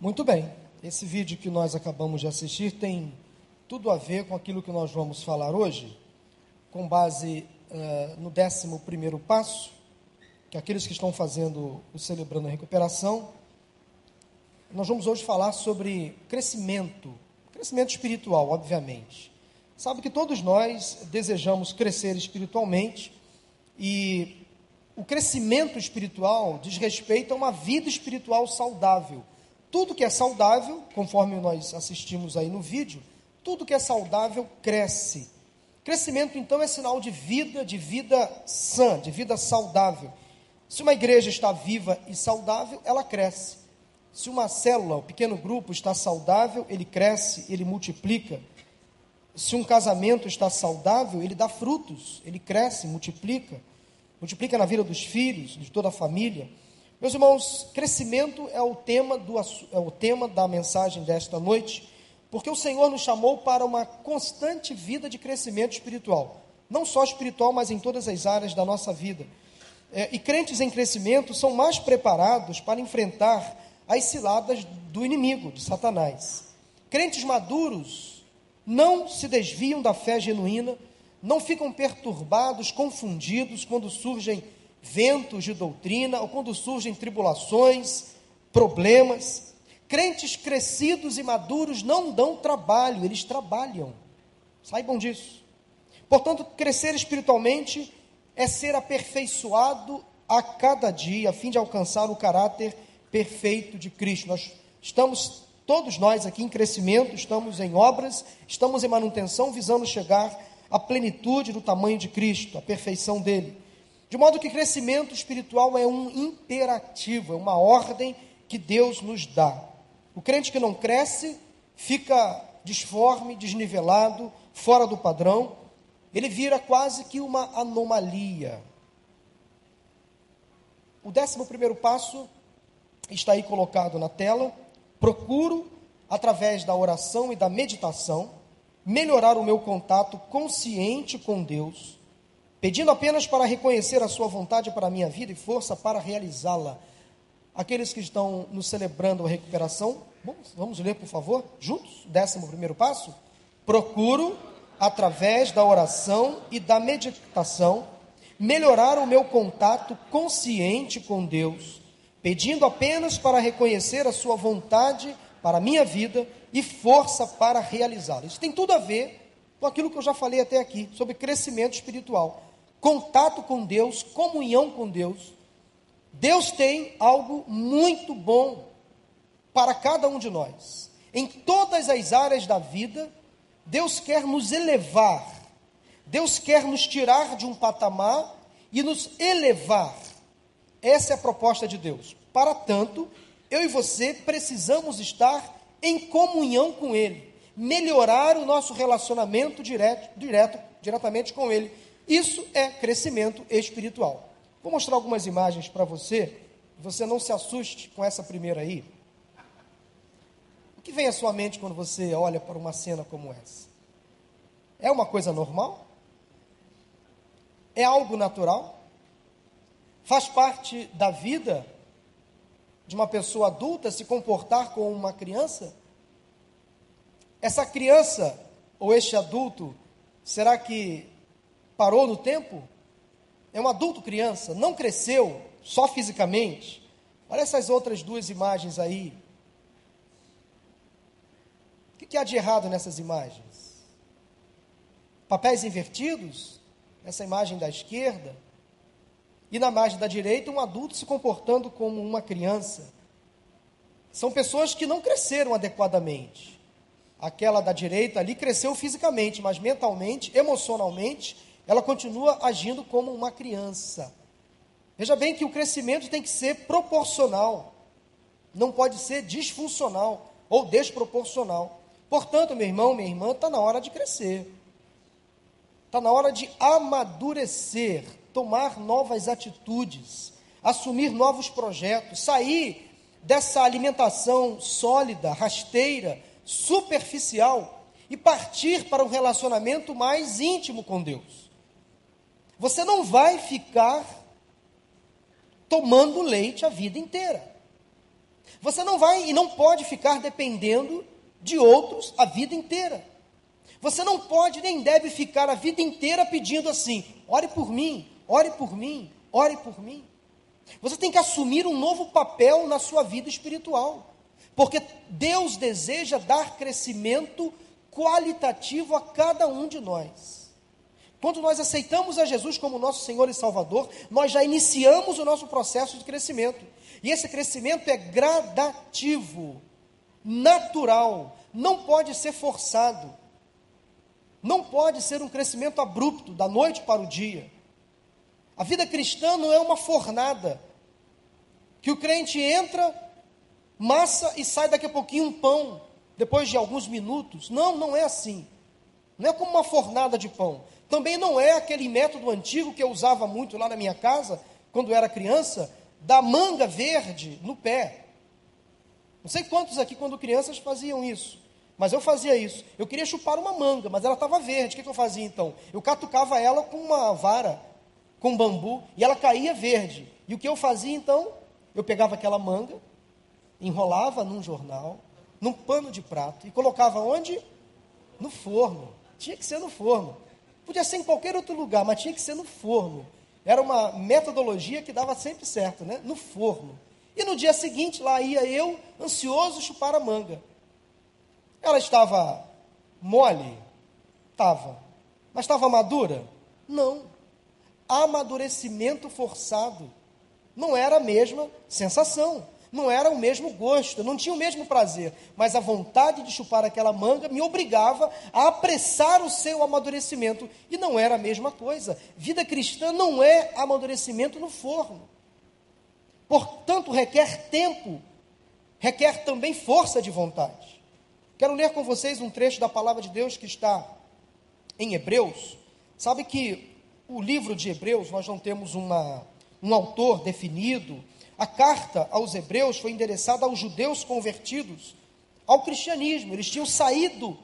Muito bem. Esse vídeo que nós acabamos de assistir tem tudo a ver com aquilo que nós vamos falar hoje, com base uh, no 11 primeiro passo, que aqueles que estão fazendo o Celebrando a Recuperação, nós vamos hoje falar sobre crescimento, crescimento espiritual, obviamente. Sabe que todos nós desejamos crescer espiritualmente e o crescimento espiritual diz respeito a uma vida espiritual saudável tudo que é saudável, conforme nós assistimos aí no vídeo, tudo que é saudável cresce. Crescimento, então, é sinal de vida, de vida sã, de vida saudável. Se uma igreja está viva e saudável, ela cresce. Se uma célula, um pequeno grupo está saudável, ele cresce, ele multiplica. Se um casamento está saudável, ele dá frutos, ele cresce, multiplica. Multiplica na vida dos filhos, de toda a família. Meus irmãos, crescimento é o tema do é o tema da mensagem desta noite, porque o Senhor nos chamou para uma constante vida de crescimento espiritual, não só espiritual, mas em todas as áreas da nossa vida. É, e crentes em crescimento são mais preparados para enfrentar as ciladas do inimigo, de Satanás. Crentes maduros não se desviam da fé genuína, não ficam perturbados, confundidos quando surgem ventos de doutrina, ou quando surgem tribulações, problemas. Crentes crescidos e maduros não dão trabalho, eles trabalham. Saibam disso. Portanto, crescer espiritualmente é ser aperfeiçoado a cada dia, a fim de alcançar o caráter perfeito de Cristo. Nós estamos, todos nós aqui em crescimento, estamos em obras, estamos em manutenção, visando chegar à plenitude do tamanho de Cristo, a perfeição dele. De modo que crescimento espiritual é um imperativo, é uma ordem que Deus nos dá. O crente que não cresce fica disforme, desnivelado, fora do padrão, ele vira quase que uma anomalia. O décimo primeiro passo está aí colocado na tela. Procuro, através da oração e da meditação, melhorar o meu contato consciente com Deus pedindo apenas para reconhecer a sua vontade para a minha vida e força para realizá-la. Aqueles que estão nos celebrando a recuperação, vamos, vamos ler, por favor, juntos, décimo primeiro passo. Procuro, através da oração e da meditação, melhorar o meu contato consciente com Deus, pedindo apenas para reconhecer a sua vontade para a minha vida e força para realizá-la. Isso tem tudo a ver com aquilo que eu já falei até aqui, sobre crescimento espiritual contato com Deus, comunhão com Deus, Deus tem algo muito bom para cada um de nós. Em todas as áreas da vida, Deus quer nos elevar, Deus quer nos tirar de um patamar e nos elevar. Essa é a proposta de Deus. Para tanto, eu e você precisamos estar em comunhão com Ele, melhorar o nosso relacionamento direto, direto diretamente com Ele isso é crescimento espiritual. Vou mostrar algumas imagens para você. Você não se assuste com essa primeira aí. O que vem à sua mente quando você olha para uma cena como essa? É uma coisa normal? É algo natural? Faz parte da vida de uma pessoa adulta se comportar como uma criança? Essa criança ou este adulto, será que parou no tempo, é um adulto criança, não cresceu só fisicamente. Olha essas outras duas imagens aí. O que há de errado nessas imagens? Papéis invertidos? Essa imagem da esquerda. E na imagem da direita, um adulto se comportando como uma criança. São pessoas que não cresceram adequadamente. Aquela da direita ali cresceu fisicamente, mas mentalmente, emocionalmente, ela continua agindo como uma criança. Veja bem que o crescimento tem que ser proporcional, não pode ser disfuncional ou desproporcional. Portanto, meu irmão, minha irmã, está na hora de crescer, está na hora de amadurecer, tomar novas atitudes, assumir novos projetos, sair dessa alimentação sólida, rasteira, superficial e partir para um relacionamento mais íntimo com Deus. Você não vai ficar tomando leite a vida inteira. Você não vai e não pode ficar dependendo de outros a vida inteira. Você não pode nem deve ficar a vida inteira pedindo assim: ore por mim, ore por mim, ore por mim. Você tem que assumir um novo papel na sua vida espiritual, porque Deus deseja dar crescimento qualitativo a cada um de nós. Quando nós aceitamos a Jesus como nosso Senhor e Salvador, nós já iniciamos o nosso processo de crescimento. E esse crescimento é gradativo, natural, não pode ser forçado. Não pode ser um crescimento abrupto, da noite para o dia. A vida cristã não é uma fornada, que o crente entra, massa e sai daqui a pouquinho um pão, depois de alguns minutos. Não, não é assim. Não é como uma fornada de pão. Também não é aquele método antigo que eu usava muito lá na minha casa, quando era criança, da manga verde no pé. Não sei quantos aqui, quando crianças, faziam isso. Mas eu fazia isso. Eu queria chupar uma manga, mas ela estava verde. O que, que eu fazia então? Eu catucava ela com uma vara, com bambu, e ela caía verde. E o que eu fazia então? Eu pegava aquela manga, enrolava num jornal, num pano de prato, e colocava onde? No forno. Tinha que ser no forno. Podia ser em qualquer outro lugar, mas tinha que ser no forno. Era uma metodologia que dava sempre certo, né? No forno. E no dia seguinte, lá ia eu, ansioso, chupar a manga. Ela estava mole? Estava. Mas estava madura? Não. Amadurecimento forçado. Não era a mesma sensação não era o mesmo gosto, não tinha o mesmo prazer, mas a vontade de chupar aquela manga me obrigava a apressar o seu amadurecimento, e não era a mesma coisa. Vida cristã não é amadurecimento no forno. Portanto, requer tempo, requer também força de vontade. Quero ler com vocês um trecho da palavra de Deus que está em Hebreus. Sabe que o livro de Hebreus, nós não temos uma, um autor definido, a carta aos Hebreus foi endereçada aos judeus convertidos ao cristianismo. Eles tinham saído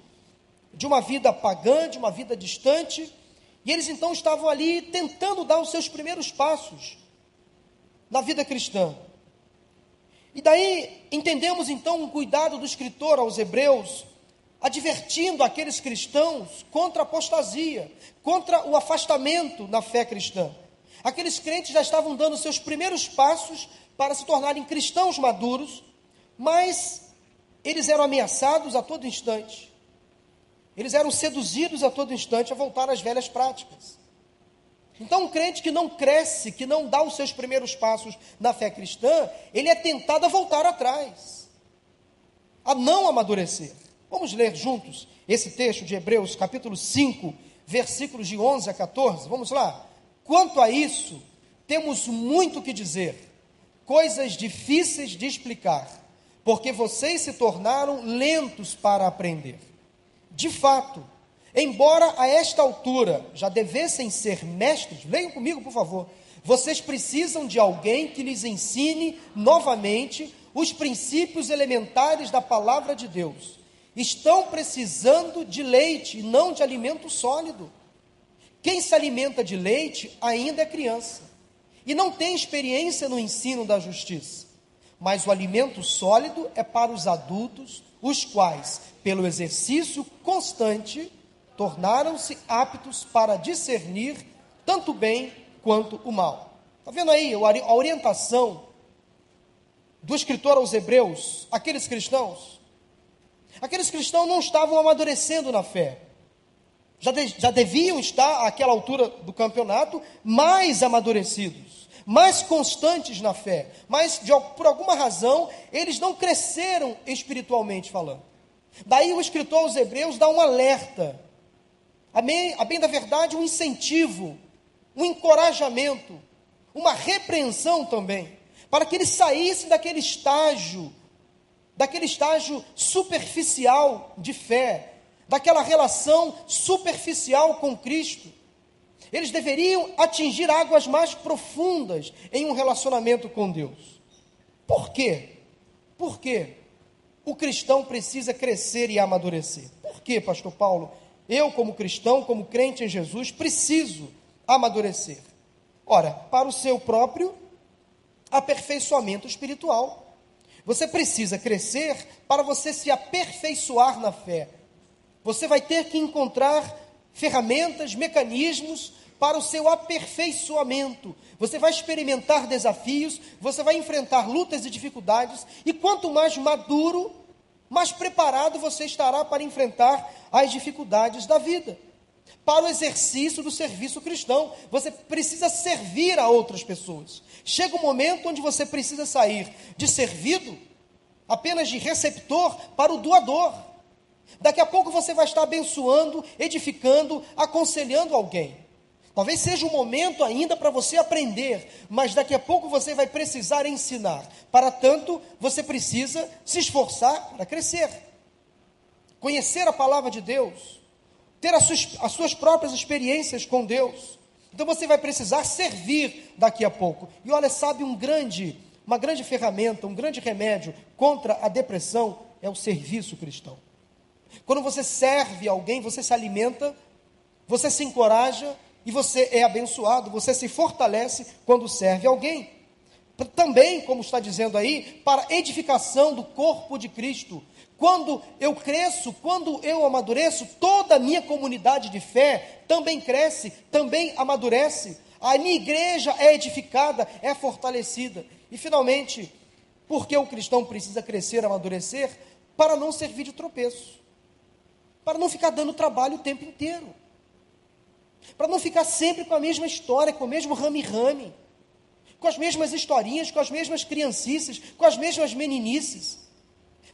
de uma vida pagã, de uma vida distante, e eles então estavam ali tentando dar os seus primeiros passos na vida cristã. E daí entendemos então um cuidado do escritor aos Hebreus, advertindo aqueles cristãos contra a apostasia, contra o afastamento na fé cristã. Aqueles crentes já estavam dando seus primeiros passos para se tornarem cristãos maduros, mas eles eram ameaçados a todo instante. Eles eram seduzidos a todo instante a voltar às velhas práticas. Então, um crente que não cresce, que não dá os seus primeiros passos na fé cristã, ele é tentado a voltar atrás, a não amadurecer. Vamos ler juntos esse texto de Hebreus, capítulo 5, versículos de 11 a 14. Vamos lá. Quanto a isso, temos muito que dizer coisas difíceis de explicar, porque vocês se tornaram lentos para aprender. De fato, embora a esta altura já devessem ser mestres, leiam comigo, por favor. Vocês precisam de alguém que lhes ensine novamente os princípios elementares da palavra de Deus. Estão precisando de leite e não de alimento sólido. Quem se alimenta de leite ainda é criança e não tem experiência no ensino da justiça. Mas o alimento sólido é para os adultos, os quais, pelo exercício constante, tornaram-se aptos para discernir tanto o bem quanto o mal. Está vendo aí a orientação do escritor aos Hebreus, aqueles cristãos? Aqueles cristãos não estavam amadurecendo na fé. Já, de, já deviam estar, àquela altura do campeonato, mais amadurecidos mais constantes na fé, mas de, por alguma razão eles não cresceram espiritualmente falando. Daí o escritor aos Hebreus dá um alerta, a bem, a bem da verdade, um incentivo, um encorajamento, uma repreensão também, para que eles saíssem daquele estágio, daquele estágio superficial de fé, daquela relação superficial com Cristo eles deveriam atingir águas mais profundas em um relacionamento com Deus. Por quê? Por quê? O cristão precisa crescer e amadurecer. Por quê, pastor Paulo? Eu, como cristão, como crente em Jesus, preciso amadurecer. Ora, para o seu próprio aperfeiçoamento espiritual. Você precisa crescer para você se aperfeiçoar na fé. Você vai ter que encontrar ferramentas, mecanismos para o seu aperfeiçoamento. Você vai experimentar desafios, você vai enfrentar lutas e dificuldades, e quanto mais maduro, mais preparado você estará para enfrentar as dificuldades da vida. Para o exercício do serviço cristão, você precisa servir a outras pessoas. Chega um momento onde você precisa sair de servido, apenas de receptor, para o doador. Daqui a pouco você vai estar abençoando, edificando, aconselhando alguém. Talvez seja um momento ainda para você aprender, mas daqui a pouco você vai precisar ensinar. Para tanto, você precisa se esforçar para crescer. Conhecer a palavra de Deus, ter as suas, as suas próprias experiências com Deus. Então você vai precisar servir daqui a pouco. E olha, sabe um grande, uma grande ferramenta, um grande remédio contra a depressão é o serviço cristão. Quando você serve alguém, você se alimenta, você se encoraja e você é abençoado, você se fortalece quando serve alguém. Também, como está dizendo aí, para edificação do corpo de Cristo. Quando eu cresço, quando eu amadureço, toda a minha comunidade de fé também cresce, também amadurece. A minha igreja é edificada, é fortalecida. E finalmente, porque o cristão precisa crescer, amadurecer? Para não servir de tropeço para não ficar dando trabalho o tempo inteiro, para não ficar sempre com a mesma história, com o mesmo rame-rame, com as mesmas historinhas, com as mesmas criancices, com as mesmas meninices.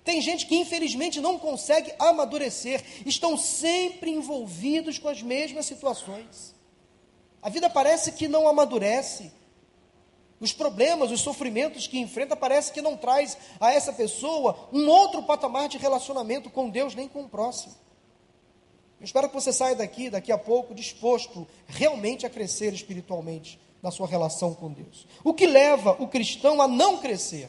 Tem gente que infelizmente não consegue amadurecer, estão sempre envolvidos com as mesmas situações. A vida parece que não amadurece. Os problemas, os sofrimentos que enfrenta, parece que não traz a essa pessoa um outro patamar de relacionamento com Deus nem com o próximo. Eu espero que você saia daqui, daqui a pouco, disposto realmente a crescer espiritualmente na sua relação com Deus. O que leva o cristão a não crescer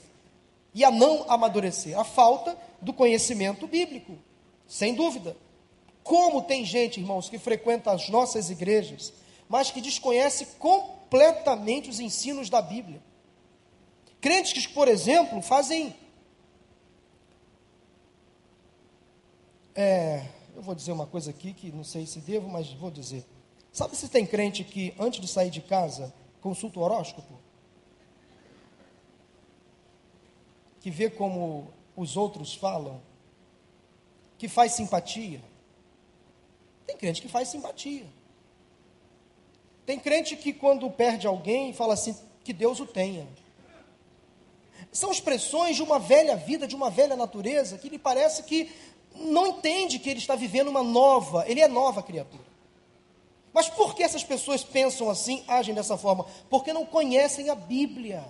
e a não amadurecer? A falta do conhecimento bíblico, sem dúvida. Como tem gente, irmãos, que frequenta as nossas igrejas, mas que desconhece completamente os ensinos da Bíblia. Crentes que, por exemplo, fazem. É, eu vou dizer uma coisa aqui que não sei se devo, mas vou dizer. Sabe se tem crente que antes de sair de casa consulta o horóscopo? Que vê como os outros falam? Que faz simpatia? Tem crente que faz simpatia. Tem crente que quando perde alguém fala assim, que Deus o tenha. São expressões de uma velha vida, de uma velha natureza, que lhe parece que não entende que ele está vivendo uma nova, ele é nova criatura. Mas por que essas pessoas pensam assim, agem dessa forma? Porque não conhecem a Bíblia.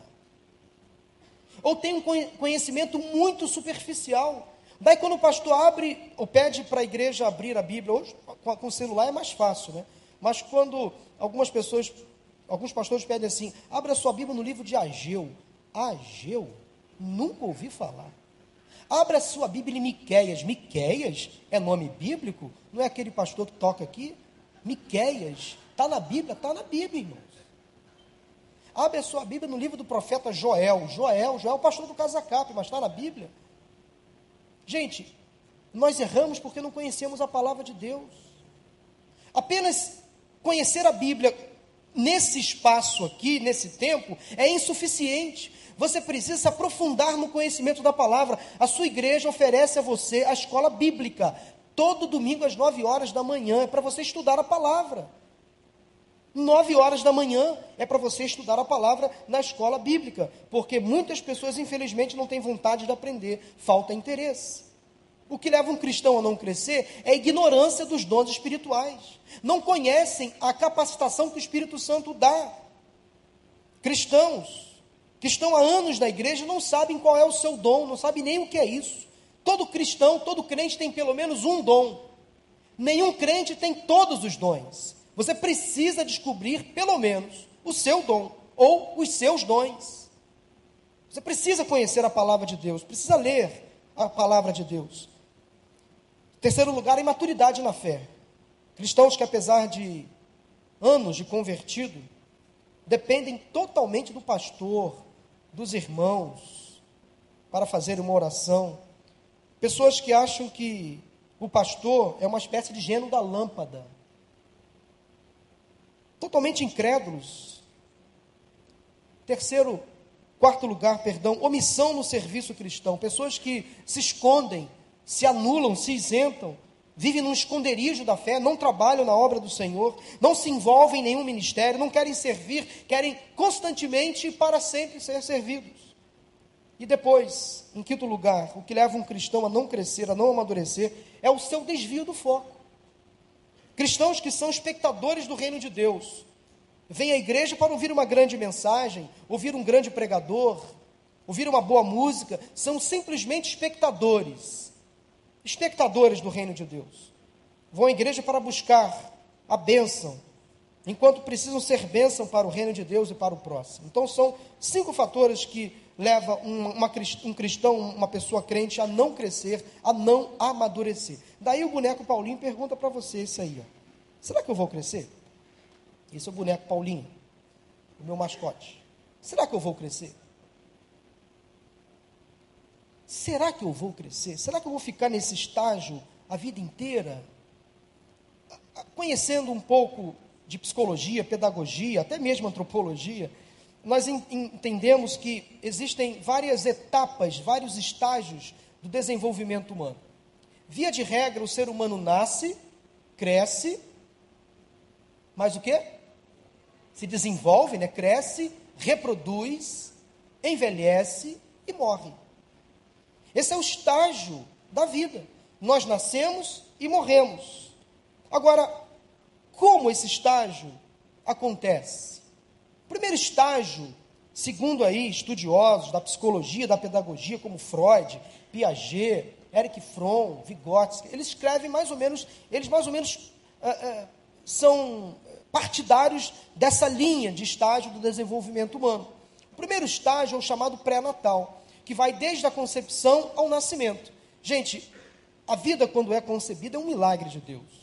Ou tem um conhecimento muito superficial. Daí quando o pastor abre, ou pede para a igreja abrir a Bíblia, hoje com o celular é mais fácil, né? Mas quando algumas pessoas, alguns pastores pedem assim, abra sua Bíblia no livro de Ageu. Ageu? Nunca ouvi falar. Abra sua Bíblia em Miqueias. Miqueias é nome bíblico? Não é aquele pastor que toca aqui? Miqueias. Está na Bíblia? Está na Bíblia, irmãos. Abre a sua Bíblia no livro do profeta Joel. Joel, Joel é o pastor do Casacap, mas está na Bíblia. Gente, nós erramos porque não conhecemos a palavra de Deus. Apenas conhecer a Bíblia nesse espaço aqui, nesse tempo, é insuficiente. Você precisa se aprofundar no conhecimento da palavra. A sua igreja oferece a você a escola bíblica. Todo domingo às nove horas da manhã é para você estudar a palavra. Nove horas da manhã é para você estudar a palavra na escola bíblica, porque muitas pessoas, infelizmente, não têm vontade de aprender, falta interesse. O que leva um cristão a não crescer é a ignorância dos dons espirituais. Não conhecem a capacitação que o Espírito Santo dá. Cristãos que estão há anos na igreja não sabem qual é o seu dom, não sabem nem o que é isso. Todo cristão, todo crente tem pelo menos um dom. Nenhum crente tem todos os dons. Você precisa descobrir pelo menos o seu dom ou os seus dons. Você precisa conhecer a palavra de Deus, precisa ler a palavra de Deus. Terceiro lugar, imaturidade na fé. Cristãos que, apesar de anos de convertido, dependem totalmente do pastor, dos irmãos, para fazer uma oração. Pessoas que acham que o pastor é uma espécie de gênio da lâmpada. Totalmente incrédulos. Terceiro, quarto lugar, perdão, omissão no serviço cristão. Pessoas que se escondem, se anulam, se isentam, vivem num esconderijo da fé, não trabalham na obra do Senhor, não se envolvem em nenhum ministério, não querem servir, querem constantemente e para sempre ser servidos. E depois, em quinto lugar, o que leva um cristão a não crescer, a não amadurecer, é o seu desvio do foco. Cristãos que são espectadores do reino de Deus, vêm à igreja para ouvir uma grande mensagem, ouvir um grande pregador, ouvir uma boa música, são simplesmente espectadores, espectadores do reino de Deus. Vão à igreja para buscar a bênção, enquanto precisam ser bênção para o reino de Deus e para o próximo. Então, são cinco fatores que leva uma, uma, um cristão, uma pessoa crente, a não crescer, a não amadurecer. Daí o boneco Paulinho pergunta para você esse aí: ó, será que eu vou crescer? Esse é o boneco Paulinho, o meu mascote. Será que eu vou crescer? Será que eu vou crescer? Será que eu vou ficar nesse estágio a vida inteira? Conhecendo um pouco de psicologia, pedagogia, até mesmo antropologia, nós entendemos que existem várias etapas, vários estágios do desenvolvimento humano. Via de regra, o ser humano nasce, cresce, mas o que? Se desenvolve, né? cresce, reproduz, envelhece e morre. Esse é o estágio da vida. Nós nascemos e morremos. Agora, como esse estágio acontece? primeiro estágio, segundo aí estudiosos da psicologia, da pedagogia, como Freud, Piaget, Eric Fromm, Vygotsky, eles escrevem mais ou menos, eles mais ou menos uh, uh, são partidários dessa linha de estágio do desenvolvimento humano. O primeiro estágio é o chamado pré-natal, que vai desde a concepção ao nascimento. Gente, a vida quando é concebida é um milagre de Deus.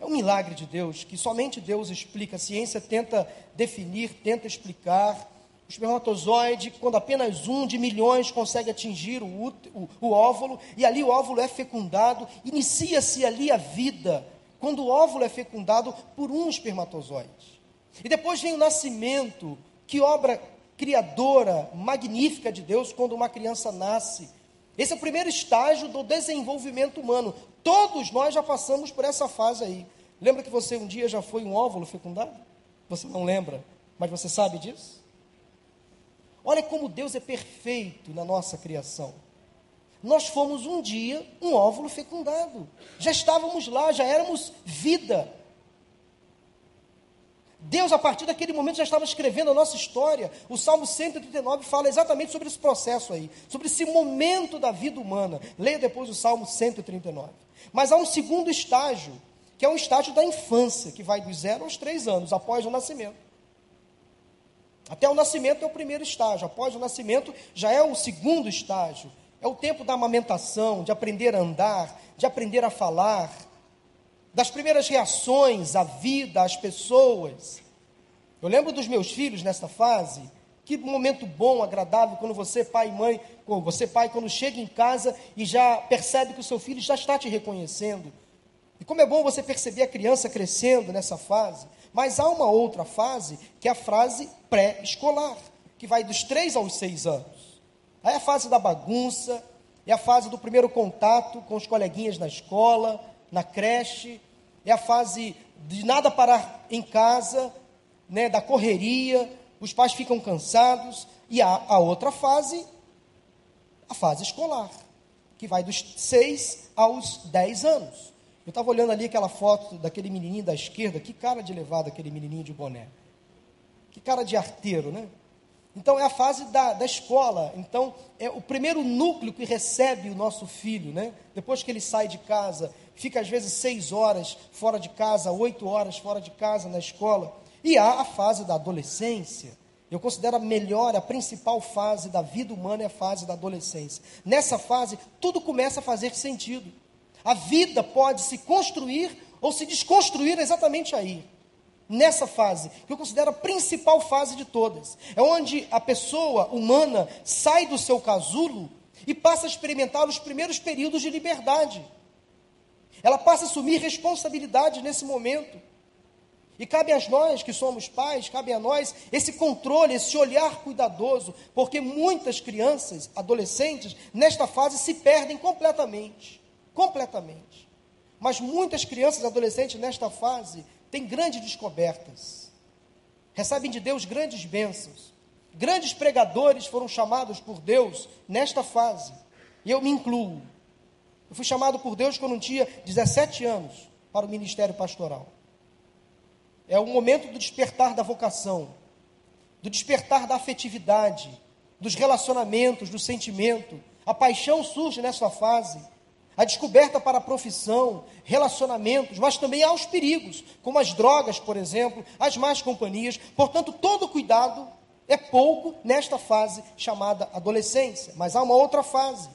É um milagre de Deus que somente Deus explica. A ciência tenta definir, tenta explicar. O espermatozoide, quando apenas um de milhões consegue atingir o, o, óvulo, e ali o óvulo é fecundado, inicia-se ali a vida, quando o óvulo é fecundado por um espermatozoide. E depois vem o nascimento, que obra criadora, magnífica de Deus, quando uma criança nasce. Esse é o primeiro estágio do desenvolvimento humano. Todos nós já passamos por essa fase aí. Lembra que você um dia já foi um óvulo fecundado? Você não lembra, mas você sabe disso? Olha como Deus é perfeito na nossa criação. Nós fomos um dia um óvulo fecundado. Já estávamos lá, já éramos vida. Deus, a partir daquele momento, já estava escrevendo a nossa história. O Salmo 139 fala exatamente sobre esse processo aí, sobre esse momento da vida humana. Leia depois o Salmo 139. Mas há um segundo estágio que é um estágio da infância, que vai dos zero aos três anos, após o nascimento. Até o nascimento é o primeiro estágio, após o nascimento já é o segundo estágio. É o tempo da amamentação, de aprender a andar, de aprender a falar, das primeiras reações à vida, às pessoas. Eu lembro dos meus filhos nessa fase, que momento bom, agradável, quando você, pai e mãe, você, pai, quando chega em casa e já percebe que o seu filho já está te reconhecendo, e como é bom você perceber a criança crescendo nessa fase. Mas há uma outra fase, que é a fase pré-escolar, que vai dos 3 aos 6 anos. Aí é a fase da bagunça, é a fase do primeiro contato com os coleguinhas na escola, na creche, é a fase de nada parar em casa, né, da correria, os pais ficam cansados, e há a outra fase, a fase escolar, que vai dos 6 aos 10 anos. Eu estava olhando ali aquela foto daquele menininho da esquerda, que cara de levado aquele menininho de boné. Que cara de arteiro, né? Então é a fase da, da escola. Então é o primeiro núcleo que recebe o nosso filho, né? Depois que ele sai de casa, fica às vezes seis horas fora de casa, oito horas fora de casa na escola. E há a fase da adolescência. Eu considero a melhor, a principal fase da vida humana é a fase da adolescência. Nessa fase, tudo começa a fazer sentido. A vida pode se construir ou se desconstruir exatamente aí. nessa fase, que eu considero a principal fase de todas. É onde a pessoa humana sai do seu casulo e passa a experimentar os primeiros períodos de liberdade. Ela passa a assumir responsabilidade nesse momento. E cabe a nós que somos pais, cabe a nós esse controle, esse olhar cuidadoso, porque muitas crianças, adolescentes, nesta fase se perdem completamente. Completamente. Mas muitas crianças adolescentes nesta fase têm grandes descobertas. Recebem de Deus grandes bênçãos. Grandes pregadores foram chamados por Deus nesta fase. E eu me incluo. Eu fui chamado por Deus quando eu tinha 17 anos para o ministério pastoral. É o momento do despertar da vocação, do despertar da afetividade, dos relacionamentos, do sentimento. A paixão surge nessa fase. A descoberta para a profissão, relacionamentos, mas também há os perigos, como as drogas, por exemplo, as más companhias. Portanto, todo cuidado é pouco nesta fase chamada adolescência. Mas há uma outra fase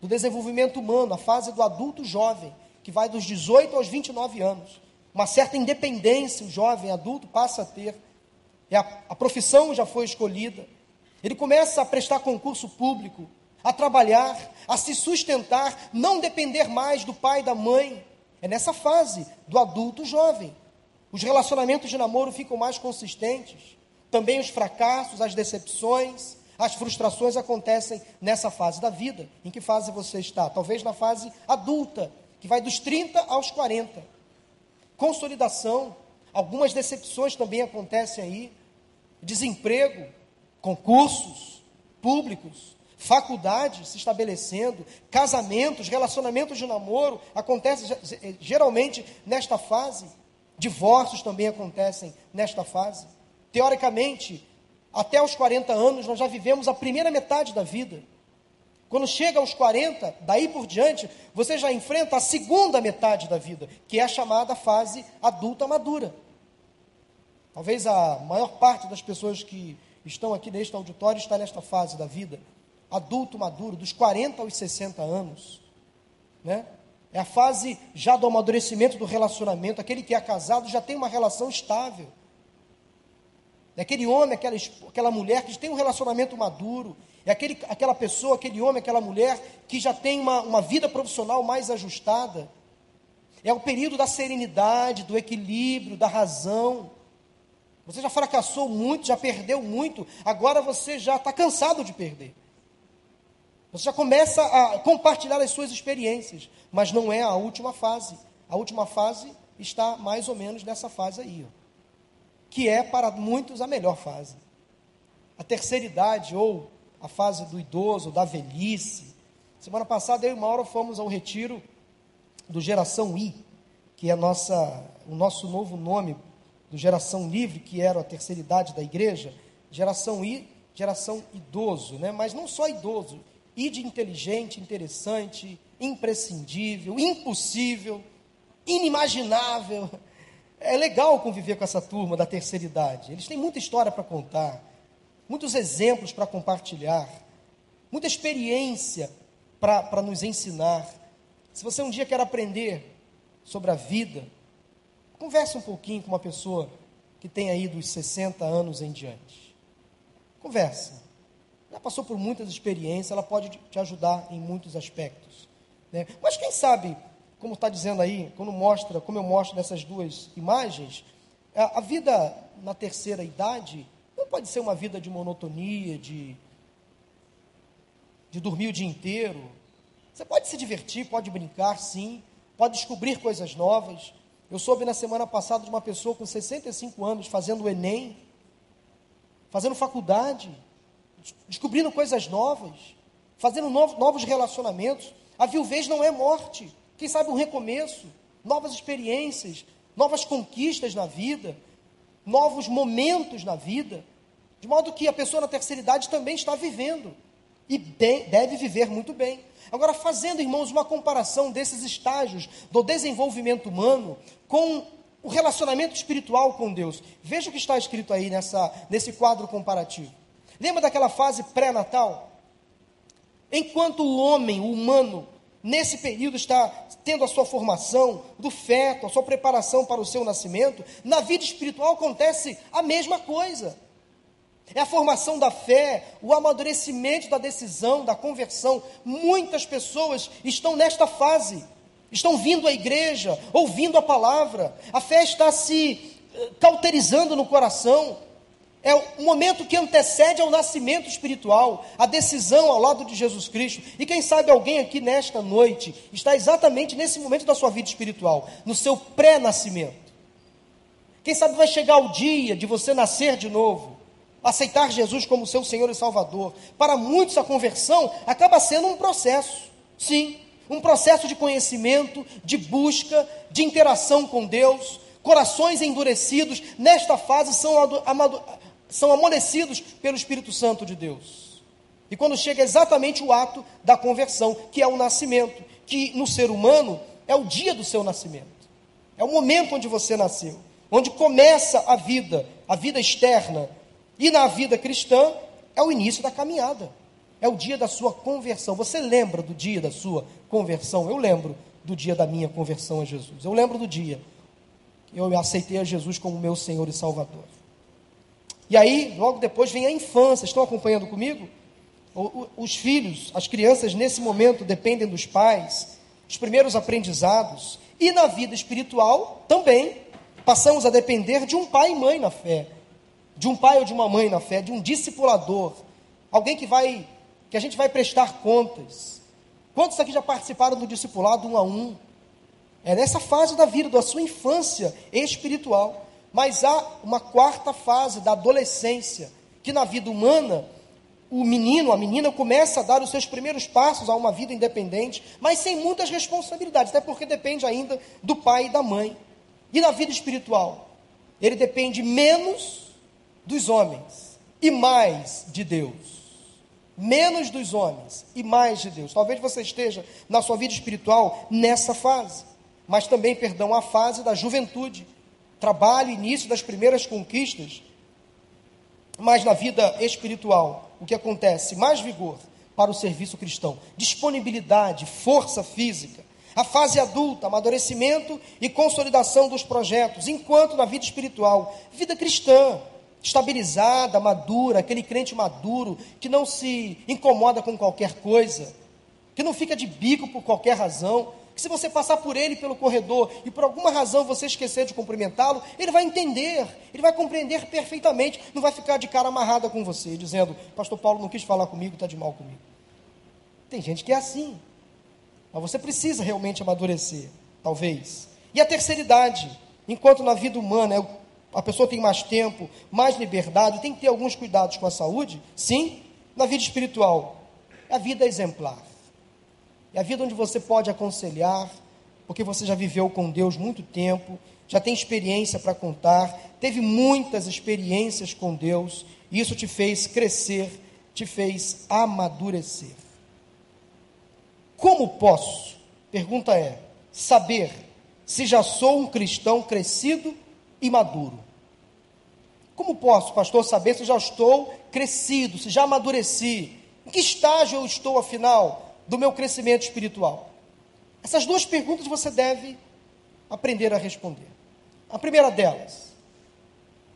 do desenvolvimento humano, a fase do adulto jovem, que vai dos 18 aos 29 anos. Uma certa independência o jovem adulto passa a ter. E a, a profissão já foi escolhida. Ele começa a prestar concurso público, a trabalhar, a se sustentar, não depender mais do pai e da mãe. É nessa fase do adulto jovem. Os relacionamentos de namoro ficam mais consistentes. Também os fracassos, as decepções, as frustrações acontecem nessa fase da vida. Em que fase você está? Talvez na fase adulta, que vai dos 30 aos 40. Consolidação, algumas decepções também acontecem aí. Desemprego, concursos públicos, faculdades se estabelecendo, casamentos, relacionamentos de namoro acontecem geralmente nesta fase. Divórcios também acontecem nesta fase. Teoricamente, até os 40 anos, nós já vivemos a primeira metade da vida. Quando chega aos 40, daí por diante, você já enfrenta a segunda metade da vida, que é a chamada fase adulta madura. Talvez a maior parte das pessoas que estão aqui neste auditório está nesta fase da vida, adulto maduro, dos 40 aos 60 anos. Né? É a fase já do amadurecimento do relacionamento, aquele que é casado já tem uma relação estável é aquele homem, aquela, aquela mulher que tem um relacionamento maduro, é aquele, aquela pessoa, aquele homem, aquela mulher que já tem uma, uma vida profissional mais ajustada. É o período da serenidade, do equilíbrio, da razão. Você já fracassou muito, já perdeu muito, agora você já está cansado de perder. Você já começa a compartilhar as suas experiências, mas não é a última fase. A última fase está mais ou menos nessa fase aí. Ó que é para muitos a melhor fase. A terceira idade, ou a fase do idoso, da velhice. Semana passada eu e Mauro fomos ao retiro do Geração I, que é nossa, o nosso novo nome do Geração Livre, que era a terceira idade da igreja. Geração I, geração idoso, né? mas não só idoso, I de inteligente, interessante, imprescindível, impossível, inimaginável. É legal conviver com essa turma da terceira idade. Eles têm muita história para contar, muitos exemplos para compartilhar, muita experiência para nos ensinar. Se você um dia quer aprender sobre a vida, converse um pouquinho com uma pessoa que tem aí dos 60 anos em diante. Converse. Já passou por muitas experiências, ela pode te ajudar em muitos aspectos. Né? Mas quem sabe como está dizendo aí, quando mostra, como eu mostro nessas duas imagens, a, a vida na terceira idade não pode ser uma vida de monotonia, de, de dormir o dia inteiro. Você pode se divertir, pode brincar, sim, pode descobrir coisas novas. Eu soube na semana passada de uma pessoa com 65 anos fazendo o Enem, fazendo faculdade, descobrindo coisas novas, fazendo novos relacionamentos. A viuvez não é morte. Quem sabe um recomeço, novas experiências, novas conquistas na vida, novos momentos na vida, de modo que a pessoa na terceira idade também está vivendo e deve viver muito bem. Agora, fazendo, irmãos, uma comparação desses estágios do desenvolvimento humano com o relacionamento espiritual com Deus, veja o que está escrito aí nessa, nesse quadro comparativo. Lembra daquela fase pré-natal? Enquanto o homem, o humano, nesse período está tendo a sua formação do feto, a sua preparação para o seu nascimento, na vida espiritual acontece a mesma coisa. É a formação da fé, o amadurecimento da decisão, da conversão. Muitas pessoas estão nesta fase, estão vindo à igreja, ouvindo a palavra, a fé está se eh, cauterizando no coração. É o momento que antecede ao nascimento espiritual, a decisão ao lado de Jesus Cristo. E quem sabe alguém aqui nesta noite está exatamente nesse momento da sua vida espiritual, no seu pré-nascimento. Quem sabe vai chegar o dia de você nascer de novo, aceitar Jesus como seu Senhor e Salvador. Para muitos, a conversão acaba sendo um processo, sim, um processo de conhecimento, de busca, de interação com Deus. Corações endurecidos, nesta fase, são são amolecidos pelo Espírito Santo de Deus. E quando chega exatamente o ato da conversão, que é o nascimento, que no ser humano é o dia do seu nascimento, é o momento onde você nasceu, onde começa a vida, a vida externa, e na vida cristã é o início da caminhada, é o dia da sua conversão. Você lembra do dia da sua conversão? Eu lembro do dia da minha conversão a Jesus, eu lembro do dia que eu aceitei a Jesus como meu Senhor e Salvador. E aí, logo depois, vem a infância. Estão acompanhando comigo? Os filhos, as crianças, nesse momento, dependem dos pais, os primeiros aprendizados. E na vida espiritual, também, passamos a depender de um pai e mãe na fé. De um pai ou de uma mãe na fé, de um discipulador. Alguém que vai, que a gente vai prestar contas. Quantos aqui já participaram do discipulado um a um? É nessa fase da vida, da sua infância espiritual. Mas há uma quarta fase da adolescência, que na vida humana, o menino, a menina começa a dar os seus primeiros passos a uma vida independente, mas sem muitas responsabilidades, até porque depende ainda do pai e da mãe. E na vida espiritual, ele depende menos dos homens e mais de Deus. Menos dos homens e mais de Deus. Talvez você esteja na sua vida espiritual nessa fase, mas também, perdão, a fase da juventude, trabalho, início das primeiras conquistas, mas na vida espiritual, o que acontece? Mais vigor para o serviço cristão, disponibilidade, força física, a fase adulta, amadurecimento e consolidação dos projetos, enquanto na vida espiritual, vida cristã, estabilizada, madura, aquele crente maduro que não se incomoda com qualquer coisa, que não fica de bico por qualquer razão, que se você passar por ele pelo corredor e por alguma razão você esquecer de cumprimentá-lo, ele vai entender, ele vai compreender perfeitamente, não vai ficar de cara amarrada com você, dizendo: Pastor Paulo não quis falar comigo, está de mal comigo. Tem gente que é assim, mas você precisa realmente amadurecer, talvez. E a terceira idade, enquanto na vida humana é a pessoa tem mais tempo, mais liberdade, tem que ter alguns cuidados com a saúde, sim, na vida espiritual, é a vida exemplar. É a vida onde você pode aconselhar, porque você já viveu com Deus muito tempo, já tem experiência para contar, teve muitas experiências com Deus, e isso te fez crescer, te fez amadurecer. Como posso, pergunta é, saber se já sou um cristão crescido e maduro? Como posso, pastor, saber se já estou crescido, se já amadureci? Em que estágio eu estou, afinal? Do meu crescimento espiritual? Essas duas perguntas você deve aprender a responder. A primeira delas,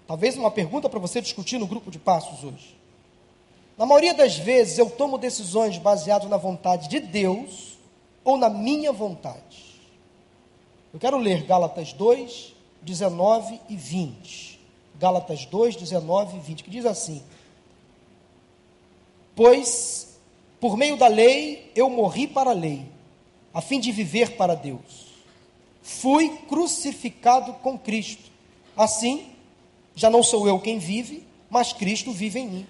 talvez uma pergunta para você discutir no grupo de passos hoje. Na maioria das vezes eu tomo decisões baseadas na vontade de Deus ou na minha vontade. Eu quero ler Gálatas 2, 19 e 20. Gálatas 2, 19 e 20, que diz assim: Pois por meio da lei, eu morri para a lei, a fim de viver para Deus. Fui crucificado com Cristo. Assim, já não sou eu quem vive, mas Cristo vive em mim.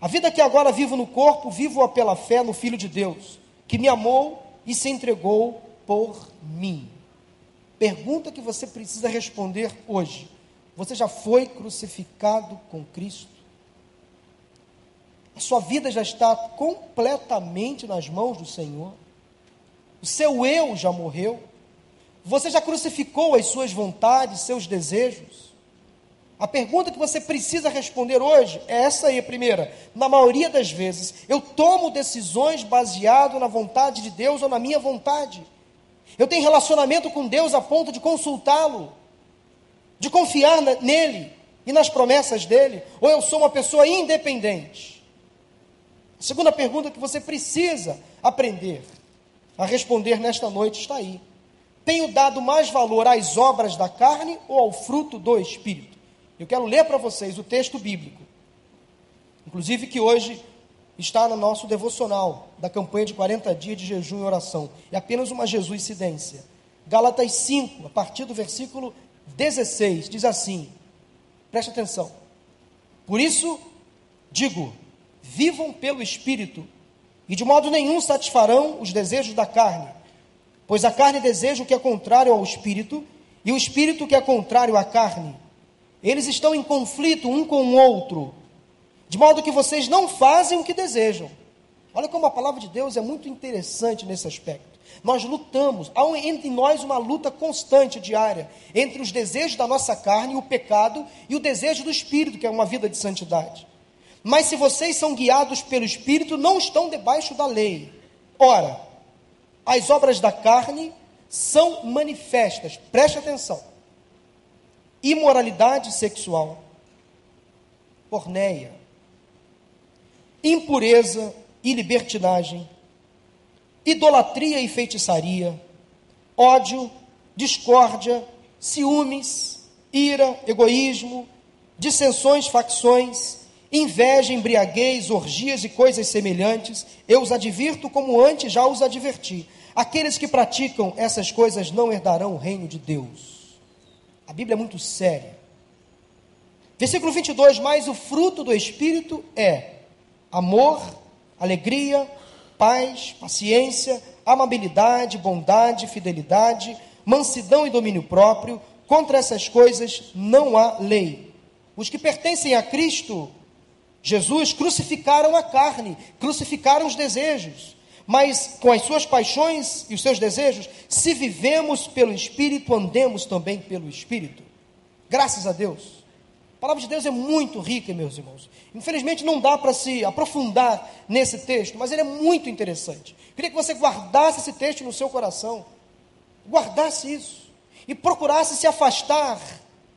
A vida que agora vivo no corpo, vivo-a pela fé no Filho de Deus, que me amou e se entregou por mim. Pergunta que você precisa responder hoje: Você já foi crucificado com Cristo? A sua vida já está completamente nas mãos do Senhor. O seu eu já morreu. Você já crucificou as suas vontades, seus desejos. A pergunta que você precisa responder hoje é essa aí, primeira. Na maioria das vezes, eu tomo decisões baseado na vontade de Deus ou na minha vontade. Eu tenho relacionamento com Deus a ponto de consultá-lo, de confiar nele e nas promessas dele, ou eu sou uma pessoa independente? A segunda pergunta que você precisa aprender a responder nesta noite está aí. Tenho dado mais valor às obras da carne ou ao fruto do Espírito? Eu quero ler para vocês o texto bíblico, inclusive que hoje está no nosso devocional da campanha de 40 dias de jejum e oração. É apenas uma jesuicidência. Gálatas 5, a partir do versículo 16, diz assim: preste atenção. Por isso, digo: vivam pelo Espírito, e de modo nenhum satisfarão os desejos da carne, pois a carne deseja o que é contrário ao Espírito, e o Espírito que é contrário à carne. Eles estão em conflito um com o outro, de modo que vocês não fazem o que desejam. Olha como a palavra de Deus é muito interessante nesse aspecto. Nós lutamos, há entre nós uma luta constante, diária, entre os desejos da nossa carne, o pecado, e o desejo do Espírito, que é uma vida de santidade. Mas se vocês são guiados pelo Espírito, não estão debaixo da lei. Ora, as obras da carne são manifestas, preste atenção imoralidade sexual, porneia, impureza e libertinagem, idolatria e feitiçaria, ódio, discórdia, ciúmes, ira, egoísmo, dissensões, facções, inveja, embriaguez, orgias e coisas semelhantes, eu os advirto como antes já os adverti. Aqueles que praticam essas coisas não herdarão o reino de Deus. A Bíblia é muito séria. Versículo 22, mas o fruto do Espírito é amor, alegria, paz, paciência, amabilidade, bondade, fidelidade, mansidão e domínio próprio. Contra essas coisas não há lei. Os que pertencem a Cristo, Jesus, crucificaram a carne, crucificaram os desejos mas com as suas paixões e os seus desejos, se vivemos pelo Espírito, andemos também pelo Espírito. Graças a Deus. A palavra de Deus é muito rica, meus irmãos. Infelizmente não dá para se aprofundar nesse texto, mas ele é muito interessante. Queria que você guardasse esse texto no seu coração, guardasse isso e procurasse se afastar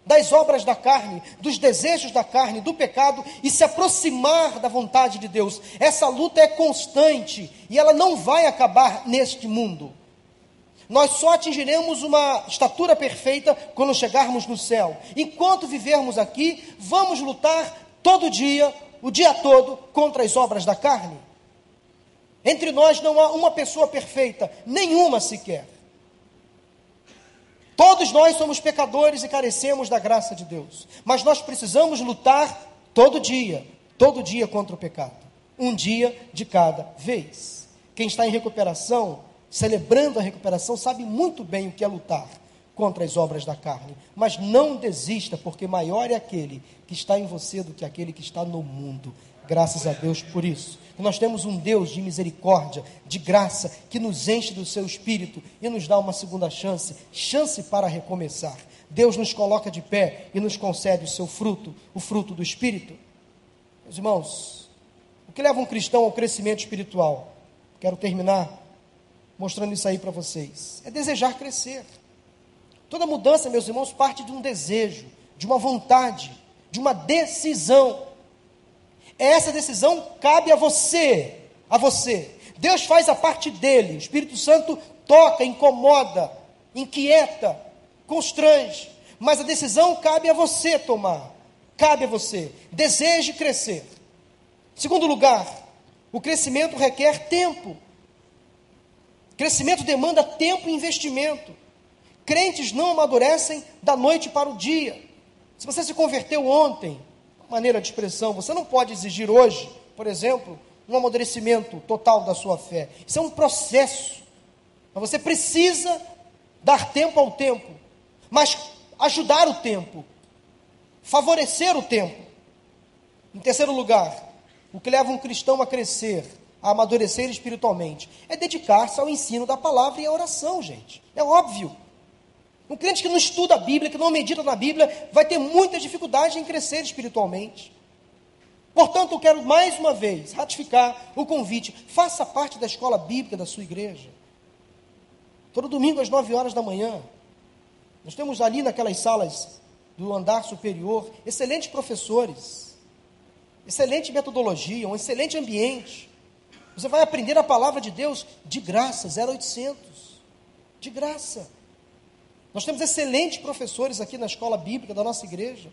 das obras da carne, dos desejos da carne, do pecado e se aproximar da vontade de Deus. Essa luta é constante e ela não vai acabar neste mundo. Nós só atingiremos uma estatura perfeita quando chegarmos no céu. Enquanto vivermos aqui, vamos lutar todo dia, o dia todo, contra as obras da carne. Entre nós não há uma pessoa perfeita, nenhuma sequer. Todos nós somos pecadores e carecemos da graça de Deus. Mas nós precisamos lutar todo dia, todo dia contra o pecado. Um dia de cada vez. Quem está em recuperação, celebrando a recuperação, sabe muito bem o que é lutar contra as obras da carne. Mas não desista, porque maior é aquele que está em você do que aquele que está no mundo. Graças a Deus por isso. Nós temos um Deus de misericórdia, de graça, que nos enche do seu espírito e nos dá uma segunda chance chance para recomeçar. Deus nos coloca de pé e nos concede o seu fruto, o fruto do espírito. Meus irmãos, o que leva um cristão ao crescimento espiritual? Quero terminar mostrando isso aí para vocês. É desejar crescer. Toda mudança, meus irmãos, parte de um desejo, de uma vontade, de uma decisão. Essa decisão cabe a você, a você. Deus faz a parte dele. O Espírito Santo toca, incomoda, inquieta, constrange. Mas a decisão cabe a você tomar. Cabe a você. Deseje crescer. Segundo lugar, o crescimento requer tempo. Crescimento demanda tempo e investimento. Crentes não amadurecem da noite para o dia. Se você se converteu ontem, maneira de expressão. Você não pode exigir hoje, por exemplo, um amadurecimento total da sua fé. Isso é um processo. Mas você precisa dar tempo ao tempo, mas ajudar o tempo, favorecer o tempo. Em terceiro lugar, o que leva um cristão a crescer, a amadurecer espiritualmente, é dedicar-se ao ensino da palavra e à oração, gente. É óbvio. Um crente que não estuda a Bíblia, que não medita na Bíblia, vai ter muita dificuldade em crescer espiritualmente. Portanto, eu quero mais uma vez ratificar o convite. Faça parte da escola bíblica da sua igreja. Todo domingo às 9 horas da manhã. Nós temos ali naquelas salas do andar superior excelentes professores, excelente metodologia, um excelente ambiente. Você vai aprender a palavra de Deus de graça, 0800. De graça. Nós temos excelentes professores aqui na escola bíblica da nossa igreja,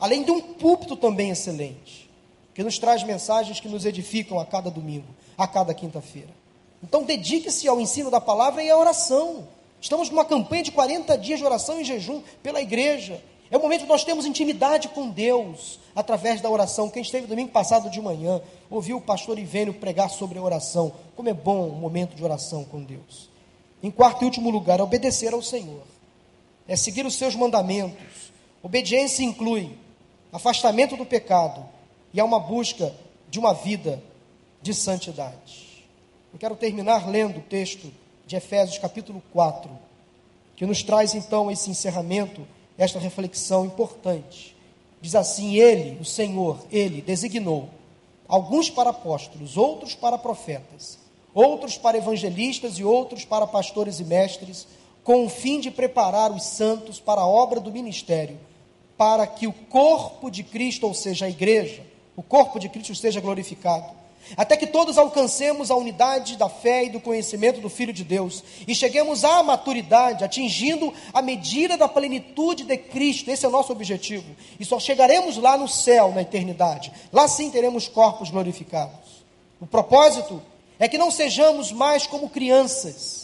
além de um púlpito também excelente, que nos traz mensagens que nos edificam a cada domingo, a cada quinta-feira. Então, dedique-se ao ensino da palavra e à oração. Estamos numa campanha de 40 dias de oração e jejum pela igreja. É o momento que nós temos intimidade com Deus através da oração. Quem esteve domingo passado de manhã ouviu o pastor Ivênio pregar sobre a oração. Como é bom um momento de oração com Deus. Em quarto e último lugar, obedecer ao Senhor. É seguir os seus mandamentos. Obediência inclui afastamento do pecado e é uma busca de uma vida de santidade. Eu quero terminar lendo o texto de Efésios capítulo 4, que nos traz então esse encerramento, esta reflexão importante. Diz assim: Ele, o Senhor, Ele designou alguns para apóstolos, outros para profetas, outros para evangelistas e outros para pastores e mestres, com o fim de preparar os santos para a obra do ministério, para que o corpo de Cristo, ou seja, a igreja, o corpo de Cristo seja glorificado até que todos alcancemos a unidade da fé e do conhecimento do Filho de Deus e cheguemos à maturidade, atingindo a medida da plenitude de Cristo. Esse é o nosso objetivo. E só chegaremos lá no céu, na eternidade. Lá sim teremos corpos glorificados. O propósito é que não sejamos mais como crianças,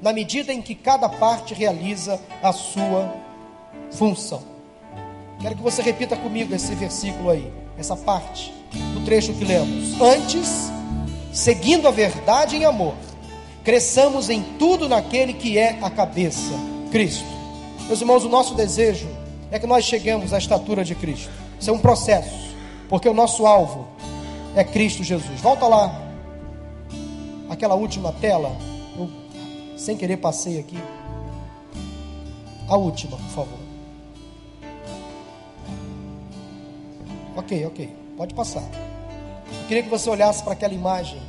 na medida em que cada parte realiza a sua função. Quero que você repita comigo esse versículo aí, essa parte do trecho que lemos. Antes, seguindo a verdade em amor, cresçamos em tudo naquele que é a cabeça, Cristo. Meus irmãos, o nosso desejo é que nós cheguemos à estatura de Cristo. Isso é um processo, porque o nosso alvo é Cristo Jesus. Volta lá, aquela última tela, sem querer passei aqui. A última, por favor. Ok, ok, pode passar. Eu queria que você olhasse para aquela imagem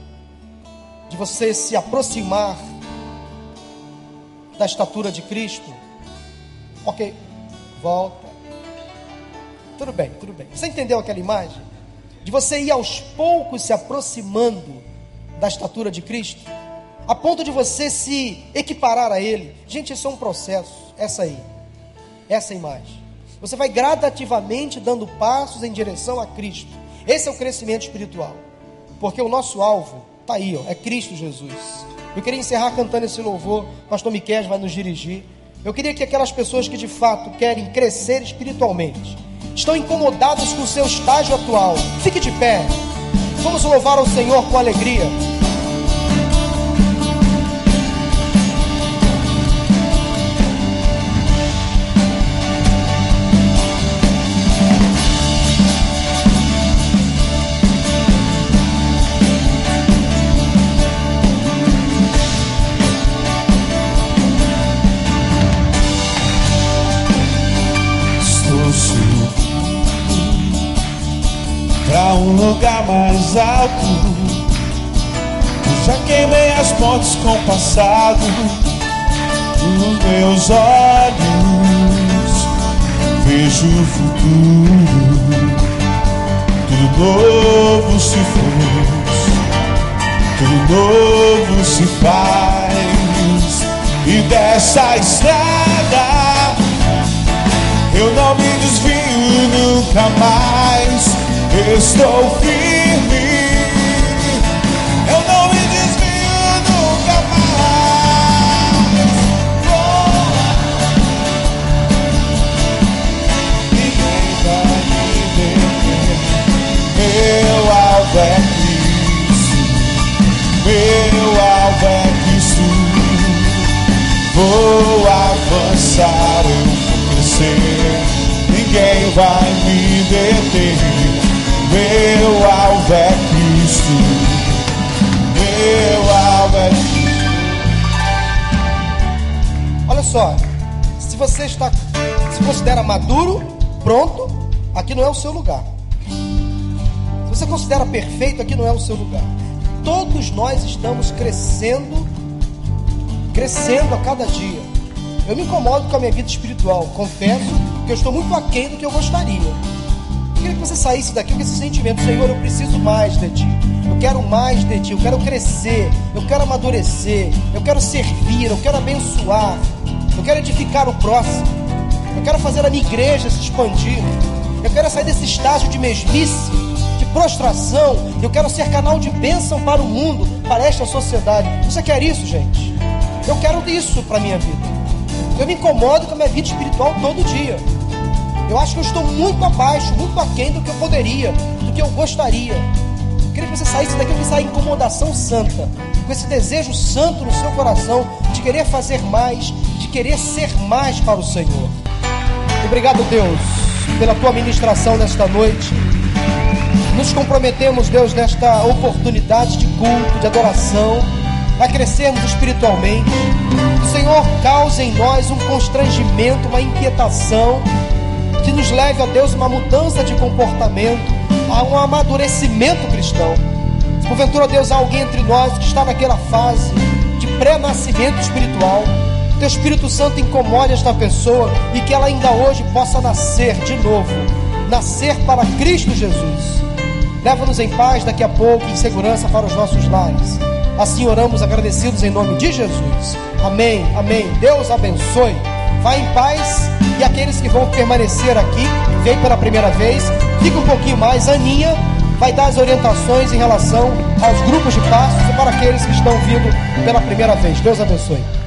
de você se aproximar da estatura de Cristo. Ok, volta. Tudo bem, tudo bem. Você entendeu aquela imagem? De você ir aos poucos se aproximando da estatura de Cristo, a ponto de você se equiparar a Ele. Gente, isso é um processo. Essa aí, essa imagem. Você vai gradativamente dando passos em direção a Cristo. Esse é o crescimento espiritual. Porque o nosso alvo está aí, ó, é Cristo Jesus. Eu queria encerrar cantando esse louvor. Pastor Miquel vai nos dirigir. Eu queria que aquelas pessoas que de fato querem crescer espiritualmente, estão incomodadas com o seu estágio atual, fique de pé. Vamos louvar ao Senhor com alegria. Um lugar mais alto. Já queimei as pontes com o passado. Nos meus olhos vejo o futuro. Tudo novo se fez, tudo novo se faz. E dessa estrada eu não me desvio nunca mais. Estou firme, eu não me desvio nunca mais. Voa, ninguém vai me deter. Meu alvo é Cristo, meu alvo é Cristo. Vou avançar, eu vou crescer. Ninguém vai me deter. Meu alvo é Cristo. Meu alvo é Cristo. Olha só, se você está se considera maduro, pronto, aqui não é o seu lugar. Se você considera perfeito, aqui não é o seu lugar. Todos nós estamos crescendo, crescendo a cada dia. Eu me incomodo com a minha vida espiritual. Confesso que eu estou muito aquém do que eu gostaria. Queria que você saísse daqui com esse sentimento, Senhor, eu preciso mais de Ti. Eu quero mais de Ti, eu quero crescer, eu quero amadurecer, eu quero servir, eu quero abençoar, eu quero edificar o próximo, eu quero fazer a minha igreja se expandir, eu quero sair desse estágio de mesmice, de prostração, eu quero ser canal de bênção para o mundo, para esta sociedade. Você quer isso, gente? Eu quero isso para a minha vida. Eu me incomodo com a minha vida espiritual todo dia. Eu acho que eu estou muito abaixo, muito aquém do que eu poderia, do que eu gostaria. Eu queria que você saísse daqui com essa incomodação santa, com esse desejo santo no seu coração de querer fazer mais, de querer ser mais para o Senhor. Obrigado, Deus, pela tua ministração nesta noite. Nos comprometemos, Deus, nesta oportunidade de culto, de adoração, a crescermos espiritualmente. O Senhor cause em nós um constrangimento, uma inquietação, que nos leve a Deus uma mudança de comportamento, a um amadurecimento cristão. Se porventura, Deus, há alguém entre nós que está naquela fase de pré-nascimento espiritual, Teu Espírito Santo incomode esta pessoa e que ela ainda hoje possa nascer de novo, nascer para Cristo Jesus. Leva-nos em paz daqui a pouco, em segurança para os nossos lares. Assim oramos agradecidos em nome de Jesus. Amém, amém. Deus abençoe. Vá em paz e aqueles que vão permanecer aqui, vem pela primeira vez, fica um pouquinho mais. Aninha vai dar as orientações em relação aos grupos de passos e para aqueles que estão vindo pela primeira vez. Deus abençoe.